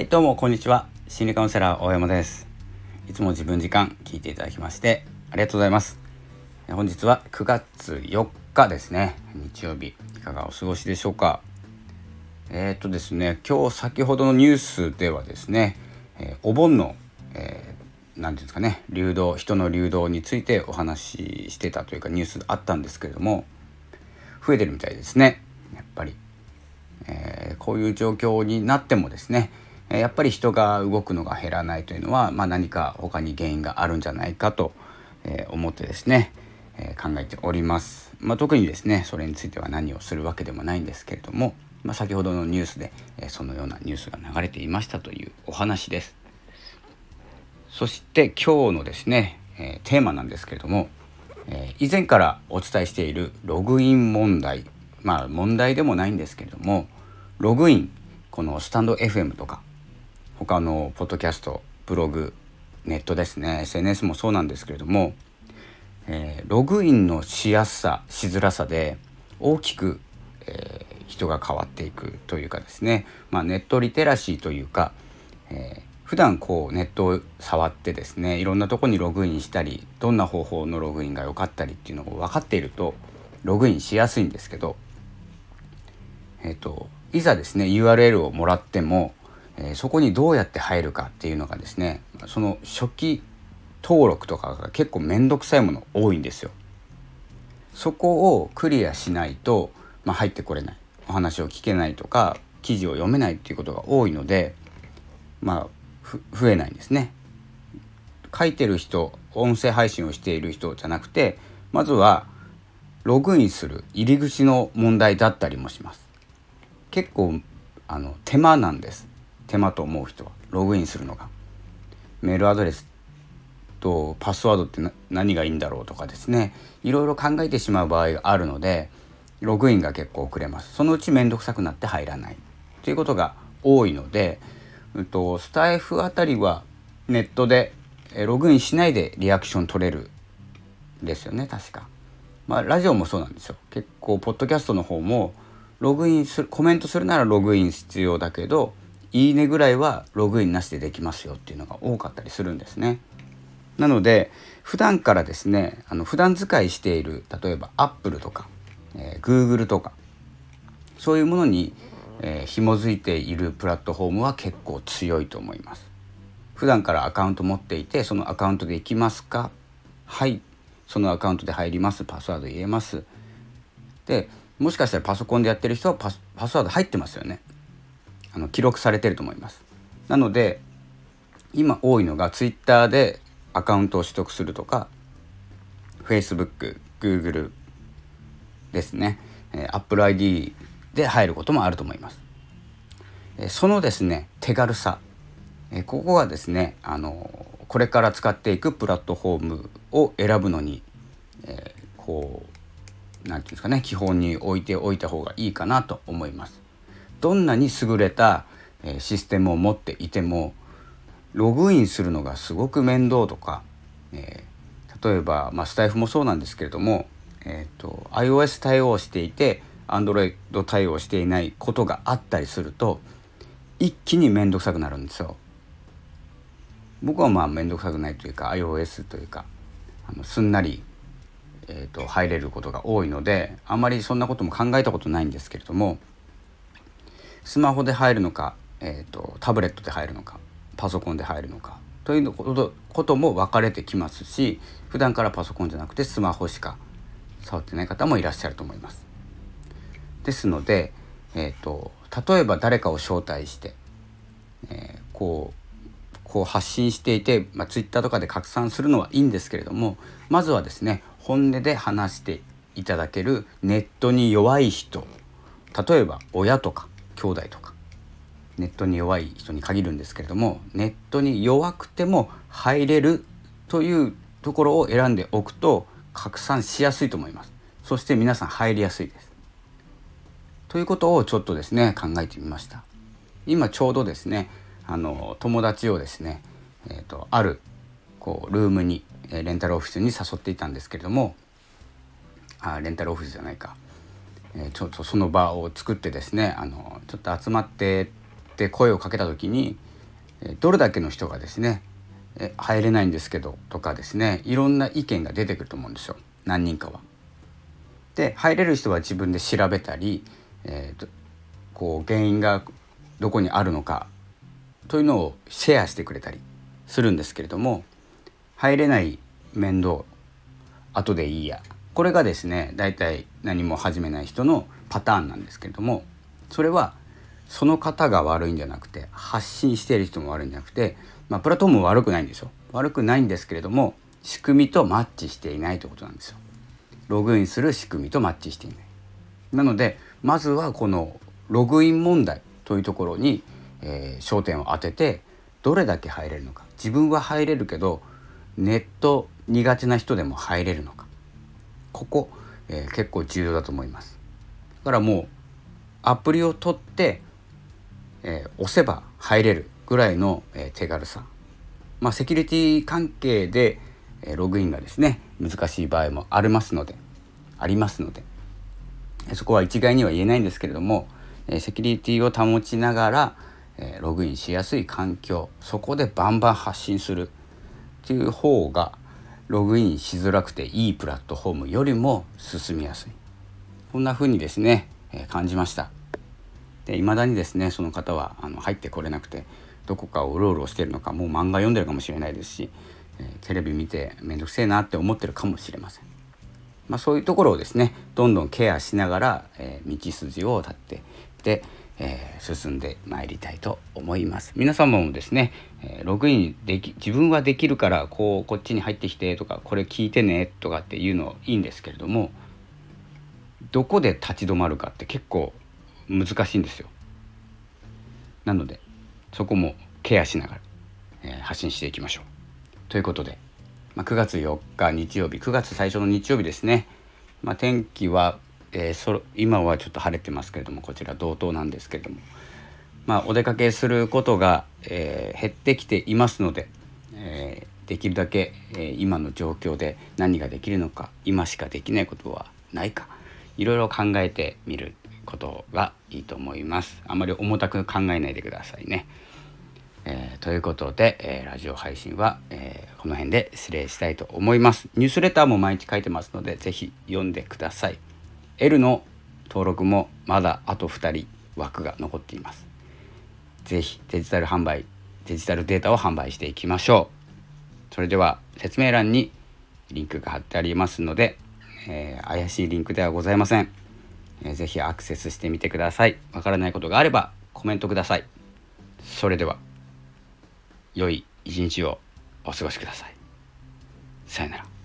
はいどうもこんにちは。心理カウンセラー大山です。いつも自分時間聞いていただきましてありがとうございます。本日は9月4日ですね。日曜日いかがお過ごしでしょうか。えー、っとですね今日先ほどのニュースではですね、えー、お盆の、えー、なんていうんですかね流動人の流動についてお話ししてたというかニュースあったんですけれども増えてるみたいですね。やっぱり、えー、こういう状況になってもですねやっぱり人が動くのが減らないというのは、まあ、何か他に原因があるんじゃないかと思ってですね考えております。まあ、特にですねそれについては何をするわけでもないんですけれども、まあ、先ほどのニュースでそのようなニュースが流れていましたというお話です。そして今日のですね、テーマなんですけれども、以前からお伝えしているログイン問題まあ問題でもないんですけれどもログインこのスタンド FM とか他のポッドキャストブログネットですね。SNS もそうなんですけれども、えー、ログインのしやすさしづらさで大きく、えー、人が変わっていくというかですね、まあ、ネットリテラシーというか、えー、普段こうネットを触ってですねいろんなとこにログインしたりどんな方法のログインが良かったりっていうのを分かっているとログインしやすいんですけど、えーといざですね URL をもらってもえ、そこにどうやって入るかっていうのがですねその初期登録とかが結構面倒くさいもの多いんですよ。そこをクリアしないと、まあ、入ってこれないお話を聞けないとか記事を読めないっていうことが多いのでまあ増えないんですね。書いてる人音声配信をしている人じゃなくてまずはログインする入り口の問題だったりもします。結構あの手間なんです手間と思う人はログインするのがメールアドレスとパスワードって何がいいんだろうとかですね。いろいろ考えてしまう場合があるのでログインが結構遅れます。そのうち面倒くさくなって入らない。ということが多いので、うんと、スタイフあたりはネットでログインしないでリアクション取れるですよね確か。まあラジオもそうなんですよ。結構ポッドキャストの方もログインするコメントするならログイン必要だけどいいねぐらいはログインなしでできますよっていうのが多かったりするんですね。なので普段からですねあの普段使いしている例えば Apple とか、えー、Google とかそういうものに、えー、紐づいているプラットフォームは結構強いと思います。普段からアカウント持っていてそのアカウントで行きますか？はい。そのアカウントで入ります。パスワード入れます。でもしかしたらパソコンでやってる人はパスワード入ってますよね。あの記録されてると思います。なので今多いのが Twitter でアカウントを取得するとか Facebook、Google ですね、え Apple ID で入ることもあると思います。えそのですね手軽さ、えここがですねあのこれから使っていくプラットフォームを選ぶのに、えー、こう何て言うんですかね基本に置いておいた方がいいかなと思います。どんなに優れたシステムを持っていてもログインするのがすごく面倒とか、えー、例えば、まあ、スタイフもそうなんですけれども、えーと、iOS 対応していて Android 対応していないことがあったりすると一気に面倒くさくなるんですよ。僕はまあ面倒くさくないというか iOS というかあのすんなり、えーと入れることが多いのであまりそんなことも考えたことないんですけれどもスマホで入るのか、えーと、タブレットで入るのかパソコンで入るのかということも分かれてきますし普段からパソコンじゃなくてスマホしか触ってない方もいらっしゃると思います。ですので、えーと、例えば誰かを招待して、えー、こうこう発信していて、まあ、Twitter とかで拡散するのはいいんですけれどもまずはですね本音で話していただけるネットに弱い人例えば親とか兄弟とかネットに弱い人に限るんですけれどもネットに弱くても入れるというところを選んでおくと拡散しやすいと思います。そして皆さん入りやすいです。ということをちょっとですね考えてみました。今ちょうどですねあの友達をですね、えーと、あるこうルームにレンタルオフィスに誘っていたんですけれどもあレンタルオフィスじゃないか。えちょっとその場を作ってですねあのちょっと集まってって声をかけた時にどれだけの人がですね入れないんですけどとかですねいろんな意見が出てくると思うんですよ何人かは。で入れる人は自分で調べたり、えー、こう原因がどこにあるのかというのをシェアしてくれたりするんですけれども入れない面倒後でいいやこれがですね大体何も始めない人のパターンなんですけれどもそれはその方が悪いんじゃなくて発信している人も悪いんじゃなくて、まあ、プラットフォーム悪くないんですよ悪くないんですけれども仕組みとマッチしていないということなんですよ。ログインする仕組みとマッチしていない。なのでまずはこのログイン問題というところに、えー、焦点を当ててどれだけ入れるのか自分は入れるけどネット苦手な人でも入れるのかここ、えー、結構重要だと思います。だからもうアプリを取って、えー、押せば入れるぐらいの、えー、手軽さ。まあセキュリティ関係で、えログインがですね難しい場合もありますのでありますのでそこは一概には言えないんですけれども、えセキュリティを保ちながら、えログインしやすい環境そこでバンバン発信するっていう方がログインしづらくていいプラットフォームよりも進みやすい。こんな風にですね、え感じました。で未だにですねその方はあの入ってこれなくてどこかをうろうろしてるのかもう漫画読んでるかもしれないですし、え、テレビ見て面倒くせえなって思ってるかもしれません。まあ、そういうところをですねどんどんケアしながら、え、道筋を立ってで、えー、進んでまいりたいと思います。皆様もですね、えー、ログインでき自分はできるからこうこっちに入ってきてとかこれ聞いてねとかっていうのいいんですけれどもどこで立ち止まるかって結構難しいんですよ。なのでそこもケアしながら、えー、発信していきましょう。ということでまあ、9月4日日曜日9月最初の日曜日ですね、まあ、天気は、えー、そ今はちょっと晴れてますけれどもこちら同等なんですけれども、まあ、お出かけすることが、えー、減ってきていますので、えー、できるだけ、え今の状況で何ができるのか今しかできないことはないかいろいろ考えてみることがいいと思います。あまり重たく考えないでくださいね。えー、ということで、えー、ラジオ配信は、えー、この辺で失礼したいと思いますニュースレターも毎日書いてますので是非読んでください L の登録もまだあと2人枠が残っています。是非デジタル販売デジタルデータを販売していきましょう。それでは説明欄にリンクが貼ってありますので、え怪しいリンクではございません、えー、ぜひアクセスしてみてください。わからないことがあればコメントください。それでは良い一日をお過ごしください。さよなら。